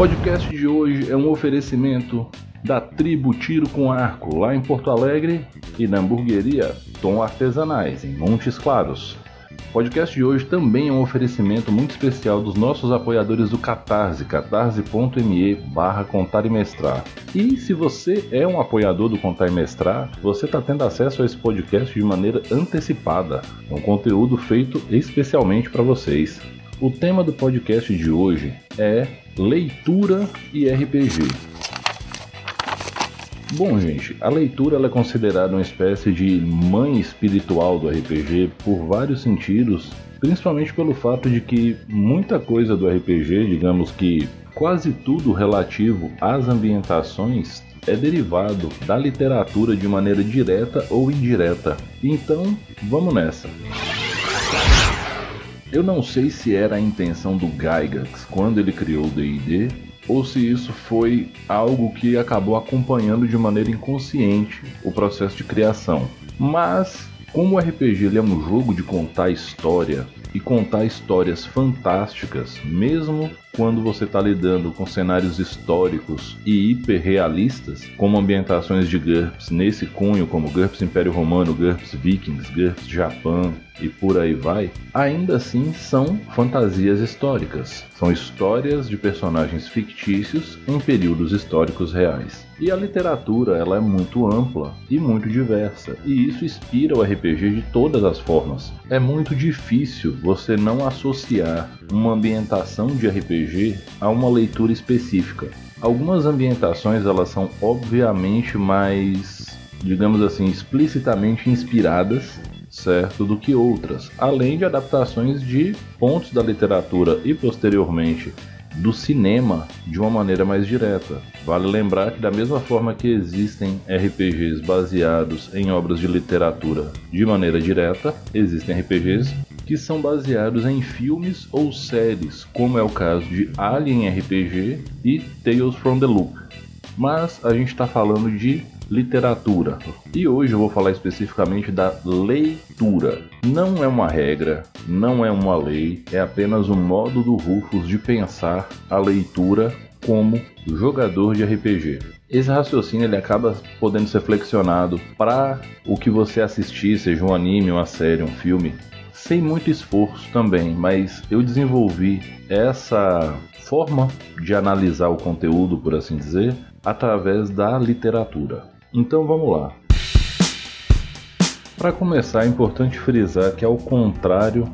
Podcast de hoje é um oferecimento da tribo Tiro com Arco, lá em Porto Alegre, e da hamburgueria Tom Artesanais, em Montes Claros. O podcast de hoje também é um oferecimento muito especial dos nossos apoiadores do Catarse, catarse.me barra contar e mestrar. E se você é um apoiador do Contar e Mestrar, você está tendo acesso a esse podcast de maneira antecipada. É um conteúdo feito especialmente para vocês. O tema do podcast de hoje é leitura e RPG. Bom, gente, a leitura é considerada uma espécie de mãe espiritual do RPG por vários sentidos, principalmente pelo fato de que muita coisa do RPG, digamos que quase tudo relativo às ambientações, é derivado da literatura de maneira direta ou indireta. Então, vamos nessa. Eu não sei se era a intenção do Gygax quando ele criou o D&D ou se isso foi algo que acabou acompanhando de maneira inconsciente o processo de criação. Mas, como o RPG é um jogo de contar história e contar histórias fantásticas, mesmo quando você está lidando com cenários históricos e hiperrealistas, como ambientações de GURPS nesse cunho, como GURPS Império Romano, GURPS Vikings, GURPS Japão e por aí vai, ainda assim são fantasias históricas. São histórias de personagens fictícios em períodos históricos reais. E a literatura ela é muito ampla e muito diversa, e isso inspira o RPG de todas as formas. É muito difícil você não associar uma ambientação de RPG a uma leitura específica. Algumas ambientações elas são obviamente mais, digamos assim, explicitamente inspiradas, certo, do que outras, além de adaptações de pontos da literatura e posteriormente do cinema de uma maneira mais direta. Vale lembrar que, da mesma forma que existem RPGs baseados em obras de literatura de maneira direta, existem RPGs que são baseados em filmes ou séries, como é o caso de Alien RPG e Tales from the Loop. Mas a gente está falando de literatura. E hoje eu vou falar especificamente da leitura. Não é uma regra, não é uma lei, é apenas um modo do Rufus de pensar a leitura como jogador de RPG. Esse raciocínio ele acaba podendo ser flexionado para o que você assistir, seja um anime, uma série, um filme, sem muito esforço também, mas eu desenvolvi essa forma de analisar o conteúdo, por assim dizer, através da literatura. Então vamos lá. Para começar, é importante frisar que, ao contrário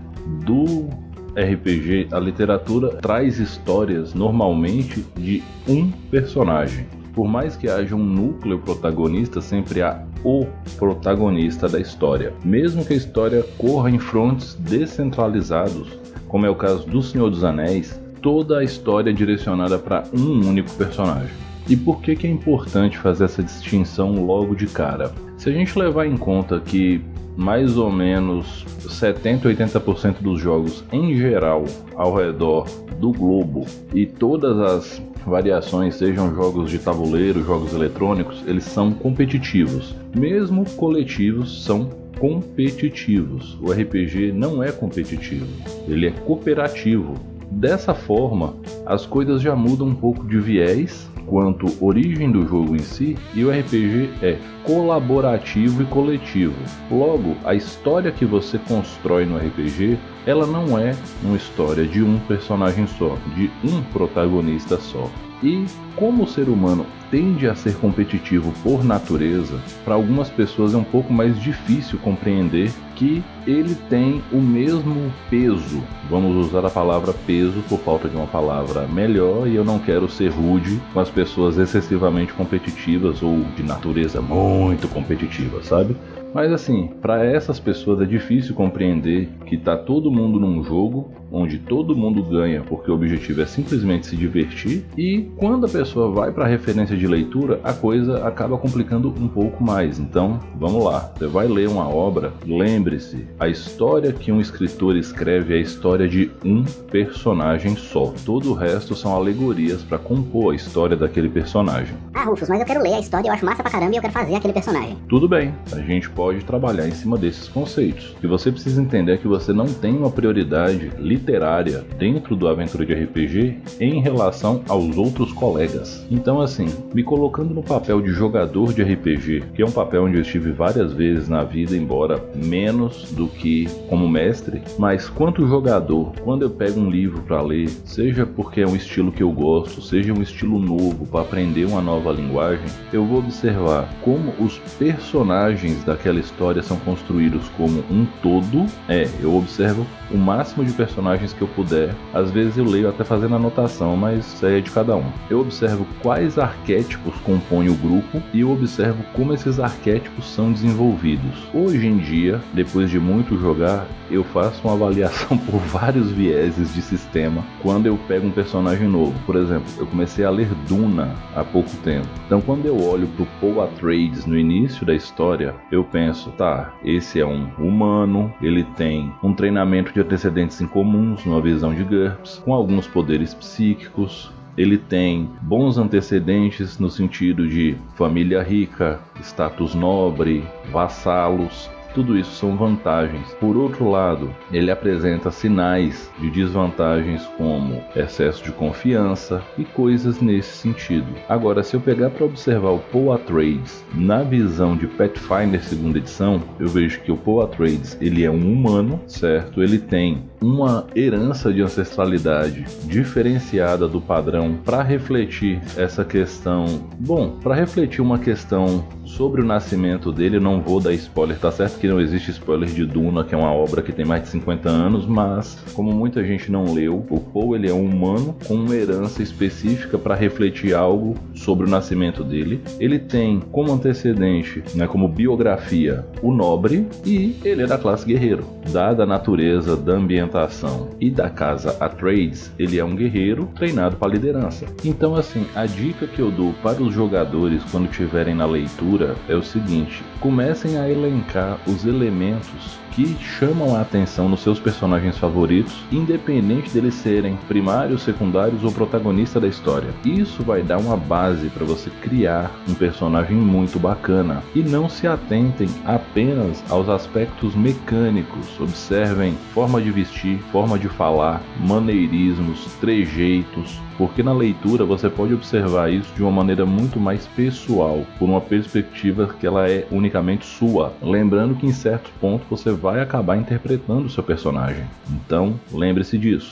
do RPG, a literatura traz histórias normalmente de um personagem. Por mais que haja um núcleo protagonista, sempre há o protagonista da história. Mesmo que a história corra em frontes descentralizados, como é o caso do Senhor dos Anéis, toda a história é direcionada para um único personagem. E por que, que é importante fazer essa distinção logo de cara? Se a gente levar em conta que mais ou menos 70 80% dos jogos em geral ao redor do globo e todas as variações, sejam jogos de tabuleiro, jogos eletrônicos, eles são competitivos. Mesmo coletivos são competitivos. O RPG não é competitivo, ele é cooperativo. Dessa forma, as coisas já mudam um pouco de viés quanto origem do jogo em si, e o RPG é colaborativo e coletivo. Logo, a história que você constrói no RPG, ela não é uma história de um personagem só, de um protagonista só. E como o ser humano tende a ser competitivo por natureza, para algumas pessoas é um pouco mais difícil compreender que ele tem o mesmo peso. Vamos usar a palavra peso por falta de uma palavra melhor, e eu não quero ser rude com as pessoas excessivamente competitivas ou de natureza muito competitiva, sabe? Mas assim, para essas pessoas é difícil compreender que tá todo mundo num jogo onde todo mundo ganha porque o objetivo é simplesmente se divertir e quando a pessoa vai para a referência de leitura, a coisa acaba complicando um pouco mais. Então, vamos lá. Você vai ler uma obra, lembre-se, a história que um escritor escreve é a história de um personagem só. Todo o resto são alegorias para compor a história daquele personagem. Ah, Rufus, mas eu quero ler a história, eu acho massa pra caramba e eu quero fazer aquele personagem. Tudo bem, a gente pode trabalhar em cima desses conceitos. Que você precisa entender que você não tem uma prioridade literária dentro do aventura de RPG em relação aos outros colegas. Então, assim, me colocando no papel de jogador de RPG, que é um papel onde eu estive várias vezes na vida, embora menos do que como mestre, mas quanto jogador, quando eu pego um livro para ler, seja porque é um estilo que eu gosto, seja um estilo novo para aprender uma nova linguagem, eu vou observar como os personagens daquela história são construídos como um todo. É, eu observo o máximo de personagens que eu puder. Às vezes eu leio até fazendo anotação, mas isso aí é de cada um. Eu observo quais arquétipos compõem o grupo e eu observo como esses arquétipos são desenvolvidos. Hoje em dia, depois de muito jogar, eu faço uma avaliação por vários vieses de sistema quando eu pego um personagem novo. Por exemplo, eu comecei a ler Duna há pouco tempo. Então, quando eu olho pro Paul Atreides no início da história, eu penso, tá, esse é um humano, ele tem um treinamento de antecedentes incomuns numa visão de GURPS, com alguns poderes psíquicos, ele tem bons antecedentes no sentido de família rica, status nobre, vassalos, tudo isso são vantagens. Por outro lado, ele apresenta sinais de desvantagens como excesso de confiança e coisas nesse sentido. Agora, se eu pegar para observar o Paul Atreides na visão de Pathfinder segunda edição, eu vejo que o Paul Atreides ele é um humano, certo? Ele tem uma herança de ancestralidade diferenciada do padrão para refletir essa questão. Bom, para refletir uma questão sobre o nascimento dele, não vou dar spoiler, tá certo que não existe spoiler de Duna, que é uma obra que tem mais de 50 anos, mas como muita gente não leu, o Poe ele é um humano com uma herança específica para refletir algo sobre o nascimento dele. Ele tem como antecedente, né, como biografia, o nobre e ele é da classe guerreiro. Dada a natureza da ambientação e da casa Atreides, ele é um guerreiro treinado para liderança. Então assim, a dica que eu dou para os jogadores quando estiverem na leitura é o seguinte: comecem a elencar os elementos que chamam a atenção nos seus personagens favoritos, independente deles serem primários, secundários ou protagonista da história. Isso vai dar uma base para você criar um personagem muito bacana. E não se atentem apenas aos aspectos mecânicos. Observem forma de vestir, forma de falar, maneirismos, trejeitos, porque na leitura você pode observar isso de uma maneira muito mais pessoal, por uma perspectiva que ela é unicamente sua. Lembrando que em certo ponto você vai acabar interpretando o seu personagem. Então, lembre-se disso.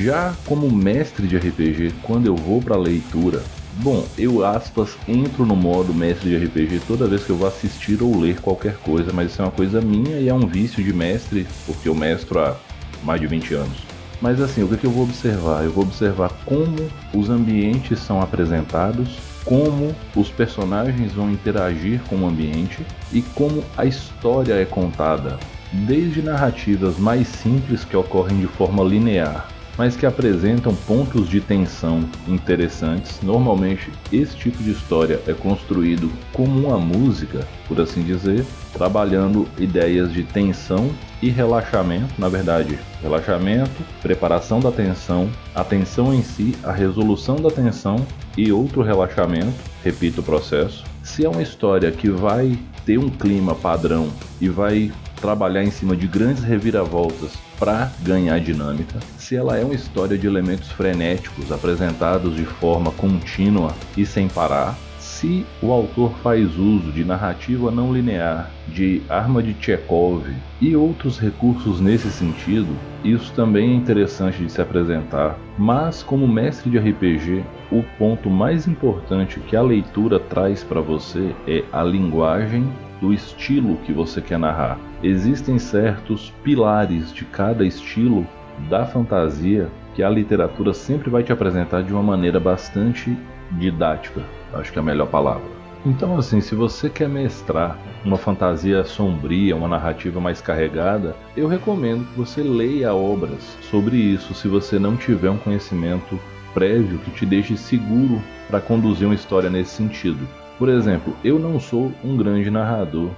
Já como mestre de RPG, quando eu vou para leitura, bom, eu aspas entro no modo mestre de RPG toda vez que eu vou assistir ou ler qualquer coisa, mas isso é uma coisa minha e é um vício de mestre, porque eu mestro há mais de 20 anos. Mas assim, o que, que eu vou observar? Eu vou observar como os ambientes são apresentados, como os personagens vão interagir com o ambiente e como a história é contada, desde narrativas mais simples que ocorrem de forma linear mas que apresentam pontos de tensão interessantes. Normalmente, esse tipo de história é construído como uma música, por assim dizer, trabalhando ideias de tensão e relaxamento, na verdade, relaxamento, preparação da tensão, a tensão em si, a resolução da tensão e outro relaxamento, repito o processo. Se é uma história que vai ter um clima padrão e vai trabalhar em cima de grandes reviravoltas para ganhar dinâmica, se ela é uma história de elementos frenéticos apresentados de forma contínua e sem parar, se o autor faz uso de narrativa não linear, de arma de Chekhov e outros recursos nesse sentido, isso também é interessante de se apresentar. Mas, como mestre de RPG, o ponto mais importante que a leitura traz para você é a linguagem do estilo que você quer narrar. Existem certos pilares de cada estilo da fantasia que a literatura sempre vai te apresentar de uma maneira bastante didática. acho que é a melhor palavra. Então, assim, se você quer mestrar uma fantasia sombria, uma narrativa mais carregada, eu recomendo que você leia obras sobre isso se você não tiver um conhecimento prévio que te deixe seguro para conduzir uma história nesse sentido. Por exemplo, eu não sou um grande narrador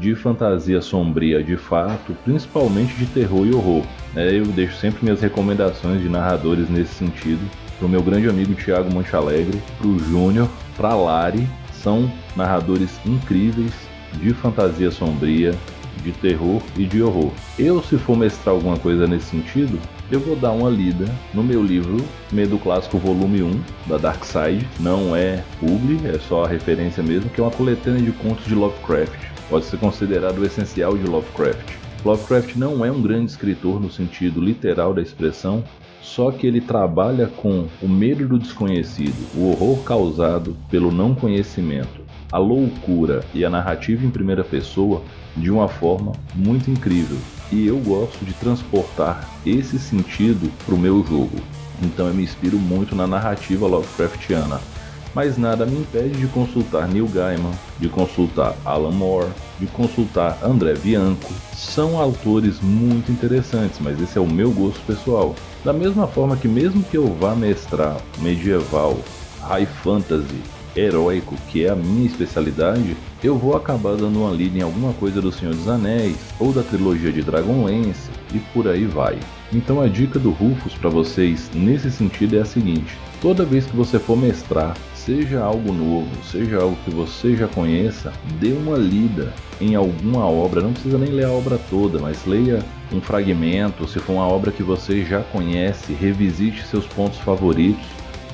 de fantasia sombria de fato, principalmente de terror e horror. É, eu deixo sempre minhas recomendações de narradores nesse sentido para o meu grande amigo Tiago Montalegre, para o Júnior, para Lari, são narradores incríveis de fantasia sombria, de terror e de horror. Eu, se for mestrar alguma coisa nesse sentido, eu vou dar uma lida no meu livro Medo Clássico Volume 1 da Dark Side. Não é publi, é só a referência mesmo, que é uma coletânea de contos de Lovecraft. Pode ser considerado o essencial de Lovecraft. Lovecraft não é um grande escritor no sentido literal da expressão, só que ele trabalha com o medo do desconhecido, o horror causado pelo não conhecimento, a loucura e a narrativa em primeira pessoa de uma forma muito incrível e eu gosto de transportar esse sentido para o meu jogo. Então eu me inspiro muito na narrativa Lovecraftiana. Mas nada me impede de consultar Neil Gaiman, de consultar Alan Moore, de consultar André Bianco. São autores muito interessantes, mas esse é o meu gosto pessoal. Da mesma forma que mesmo que eu vá mestrar medieval, high fantasy, heróico, que é a minha especialidade, eu vou acabar dando uma lida em alguma coisa do Senhor dos Anéis ou da trilogia de Dragonlance e por aí vai. Então a dica do Rufus para vocês nesse sentido é a seguinte: toda vez que você for mestrar, seja algo novo, seja algo que você já conheça, dê uma lida em alguma obra, não precisa nem ler a obra toda, mas leia um fragmento, se for uma obra que você já conhece, revisite seus pontos favoritos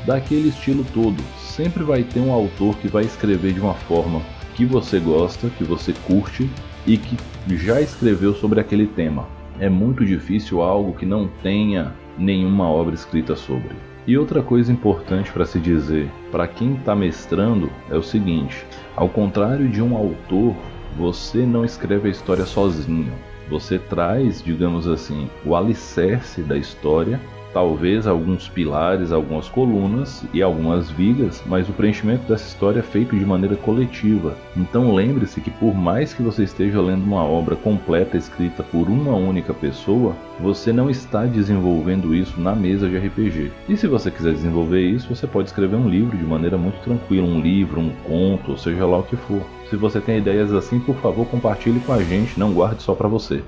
daquele estilo todo. Sempre vai ter um autor que vai escrever de uma forma que você gosta, que você curte e que já escreveu sobre aquele tema. É muito difícil algo que não tenha nenhuma obra escrita sobre. E outra coisa importante para se dizer para quem está mestrando é o seguinte: ao contrário de um autor, você não escreve a história sozinho. Você traz, digamos assim, o alicerce da história talvez alguns pilares, algumas colunas e algumas vigas, mas o preenchimento dessa história é feito de maneira coletiva. Então lembre-se que por mais que você esteja lendo uma obra completa escrita por uma única pessoa, você não está desenvolvendo isso na mesa de RPG. E se você quiser desenvolver isso, você pode escrever um livro de maneira muito tranquila, um livro, um conto, ou seja lá o que for. Se você tem ideias assim, por favor, compartilhe com a gente, não guarde só para você.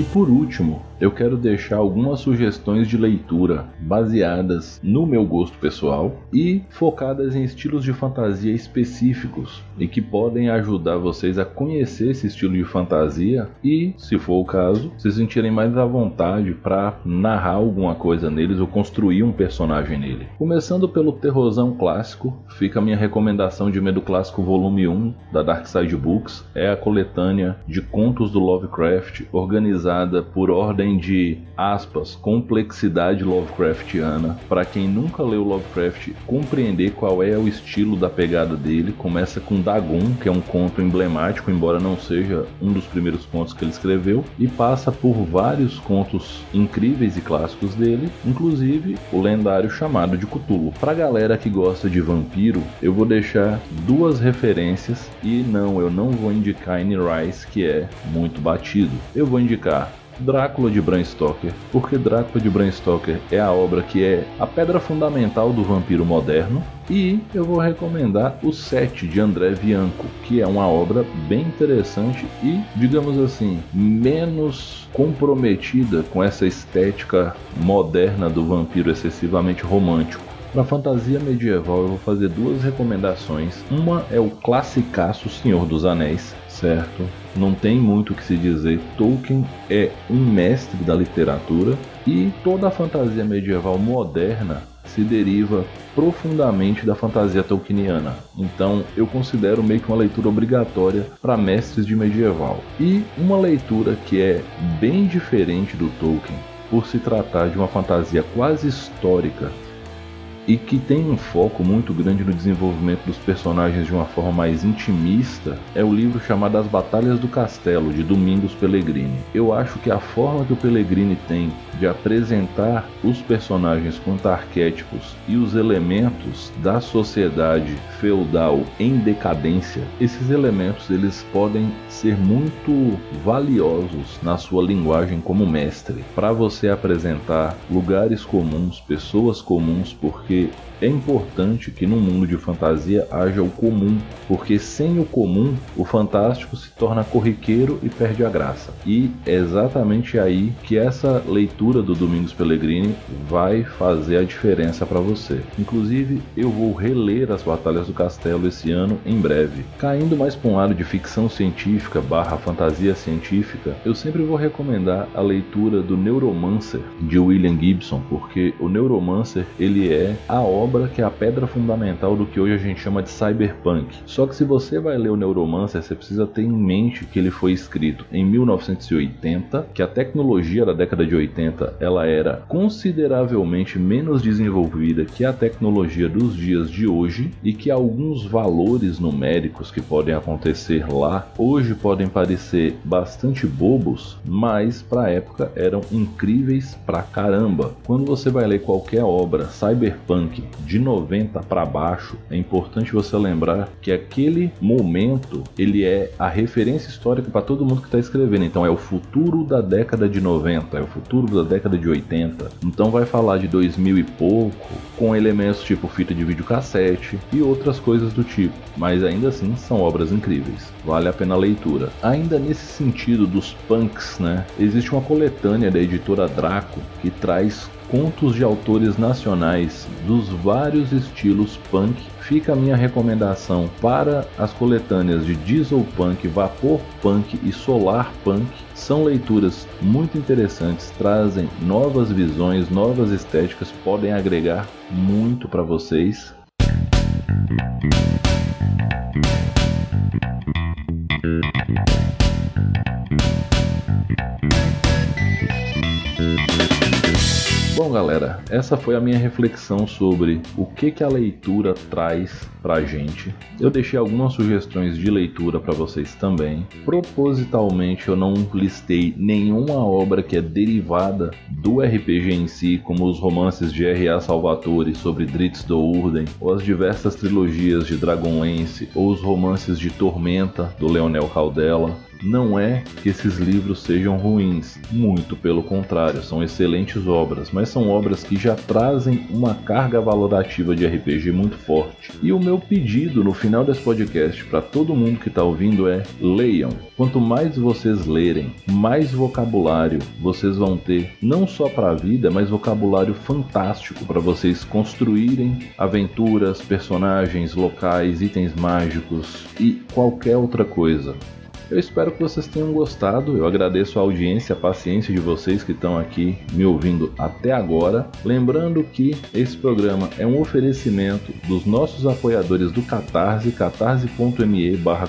E por último, eu quero deixar algumas sugestões de leitura baseadas no meu gosto pessoal e focadas em estilos de fantasia específicos e que podem ajudar vocês a conhecer esse estilo de fantasia e, se for o caso, se sentirem mais à vontade para narrar alguma coisa neles ou construir um personagem nele. Começando pelo terrorzão clássico, fica a minha recomendação de Medo Clássico Volume 1 da Dark Side Books, é a coletânea de contos do Lovecraft organizada por ordem de aspas, complexidade Lovecraftiana. Para quem nunca leu Lovecraft, compreender qual é o estilo da pegada dele, começa com Dagon, que é um conto emblemático, embora não seja um dos primeiros contos que ele escreveu, e passa por vários contos incríveis e clássicos dele, inclusive o lendário chamado de Cthulhu. Para galera que gosta de vampiro, eu vou deixar duas referências e não, eu não vou indicar Anne Rice, que é muito batido. Eu vou indicar Drácula de Bram Stoker, porque Drácula de Bram Stoker é a obra que é a pedra fundamental do vampiro moderno, e eu vou recomendar o Sete de André Bianco, que é uma obra bem interessante e, digamos assim, menos comprometida com essa estética moderna do vampiro excessivamente romântico. Para fantasia medieval, eu vou fazer duas recomendações. Uma é o classicaço Senhor dos Anéis, certo? Não tem muito o que se dizer. Tolkien é um mestre da literatura e toda a fantasia medieval moderna se deriva profundamente da fantasia tolkieniana. Então, eu considero meio que uma leitura obrigatória para mestres de medieval. E uma leitura que é bem diferente do Tolkien, por se tratar de uma fantasia quase histórica e que tem um foco muito grande no desenvolvimento dos personagens de uma forma mais intimista é o livro chamado As Batalhas do Castelo, de Domingos Pellegrini. Eu acho que a forma que o Pellegrini tem de apresentar os personagens quanto arquétipos e os elementos da sociedade feudal em decadência, esses elementos eles podem ser muito valiosos na sua linguagem como mestre, para você apresentar lugares comuns, pessoas comuns, porque и é importante que no mundo de fantasia haja o comum, porque sem o comum, o fantástico se torna corriqueiro e perde a graça. E é exatamente aí que essa leitura do Domingos Pellegrini vai fazer a diferença para você. Inclusive, eu vou reler as Batalhas do Castelo esse ano em breve. Caindo mais para um lado de ficção científica barra fantasia científica, eu sempre vou recomendar a leitura do Neuromancer de William Gibson, porque o Neuromancer ele é a obra obra que é a pedra fundamental do que hoje a gente chama de cyberpunk. Só que se você vai ler o Neuromancer, você precisa ter em mente que ele foi escrito em 1980, que a tecnologia da década de 80 ela era consideravelmente menos desenvolvida que a tecnologia dos dias de hoje e que alguns valores numéricos que podem acontecer lá hoje podem parecer bastante bobos, mas para a época eram incríveis pra caramba. Quando você vai ler qualquer obra cyberpunk de 90 para baixo, é importante você lembrar que aquele momento ele é a referência histórica para todo mundo que está escrevendo. Então é o futuro da década de 90, é o futuro da década de 80. Então vai falar de 2000 e pouco, com elementos tipo fita de videocassete e outras coisas do tipo. Mas ainda assim são obras incríveis. Vale a pena a leitura. Ainda nesse sentido dos punks, né? Existe uma coletânea da editora Draco que traz contos de autores nacionais dos vários estilos punk, fica a minha recomendação para as coletâneas de Diesel Punk, Vapor Punk e Solar Punk. São leituras muito interessantes, trazem novas visões, novas estéticas, podem agregar muito para vocês. Bom, galera, essa foi a minha reflexão sobre o que, que a leitura traz pra gente. Eu deixei algumas sugestões de leitura para vocês também. Propositalmente eu não listei nenhuma obra que é derivada do RPG em si, como os romances de R.A. Salvatore sobre Dritz do Urden, ou as diversas trilogias de Dragonlance, ou os romances de Tormenta do Leonel Caldela. Não é que esses livros sejam ruins, muito pelo contrário, são excelentes obras, mas são obras que já trazem uma carga valorativa de RPG muito forte. E o meu pedido no final desse podcast para todo mundo que está ouvindo é: leiam. Quanto mais vocês lerem, mais vocabulário vocês vão ter, não só para a vida, mas vocabulário fantástico para vocês construírem aventuras, personagens, locais, itens mágicos e qualquer outra coisa. Eu espero que vocês tenham gostado. Eu agradeço a audiência, a paciência de vocês que estão aqui me ouvindo até agora. Lembrando que esse programa é um oferecimento dos nossos apoiadores do Catarse, catarse.me barra.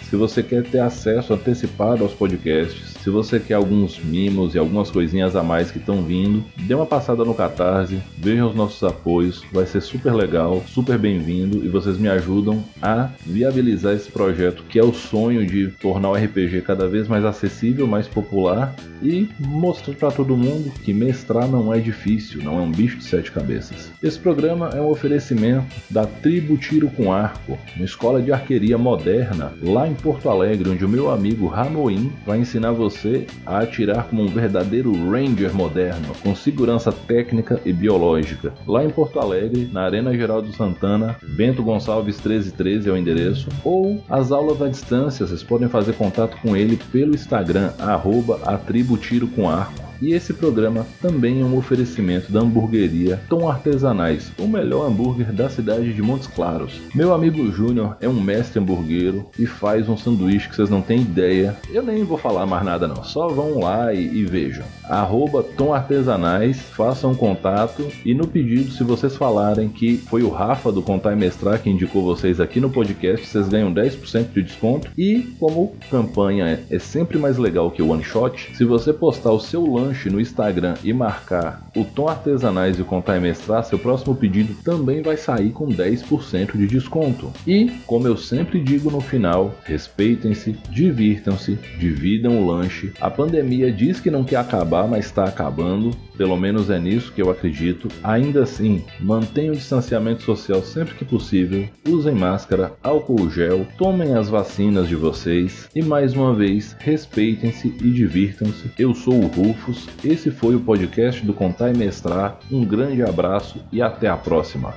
Se você quer ter acesso antecipado aos podcasts, se você quer alguns mimos e algumas coisinhas a mais que estão vindo, dê uma passada no Catarse, vejam os nossos apoios, vai ser super legal, super bem-vindo e vocês me ajudam a viabilizar esse projeto que é o sonho de tornar o RPG cada vez mais acessível, mais popular e mostrar para todo mundo que mestrar não é difícil, não é um bicho de sete cabeças. Esse programa é um oferecimento da Tribo Tiro com Arco, uma escola de arqueria moderna lá em Porto Alegre, onde o meu amigo Ranoin vai ensinar você você a atirar como um verdadeiro Ranger moderno, com segurança técnica e biológica. Lá em Porto Alegre, na Arena Geraldo Santana, Bento Gonçalves 1313 é o endereço, ou as aulas à distância, vocês podem fazer contato com ele pelo Instagram, arroba a com arco e esse programa também é um oferecimento da hamburgueria Tom Artesanais, o melhor hambúrguer da cidade de Montes Claros. Meu amigo Júnior é um mestre hamburguero e faz um sanduíche que vocês não têm ideia. Eu nem vou falar mais nada não, só vão lá e, e vejam. Arroba Tom Artesanais, façam contato e no pedido, se vocês falarem que foi o Rafa do Contar e Mestrar que indicou vocês aqui no podcast, vocês ganham 10% de desconto. E como campanha é sempre mais legal que o one shot, se você postar o seu lanche lanche no Instagram e marcar o Tom Artesanais e Contar e Mestrar, seu próximo pedido também vai sair com 10% de desconto. E, como eu sempre digo no final, respeitem-se, divirtam-se, dividam o lanche. A pandemia diz que não quer acabar, mas está acabando. Pelo menos é nisso que eu acredito. Ainda assim, mantenham o distanciamento social sempre que possível, usem máscara, álcool gel, tomem as vacinas de vocês e mais uma vez, respeitem-se e divirtam-se. Eu sou o Rufus, esse foi o podcast do Contar e Mestrar. Um grande abraço e até a próxima.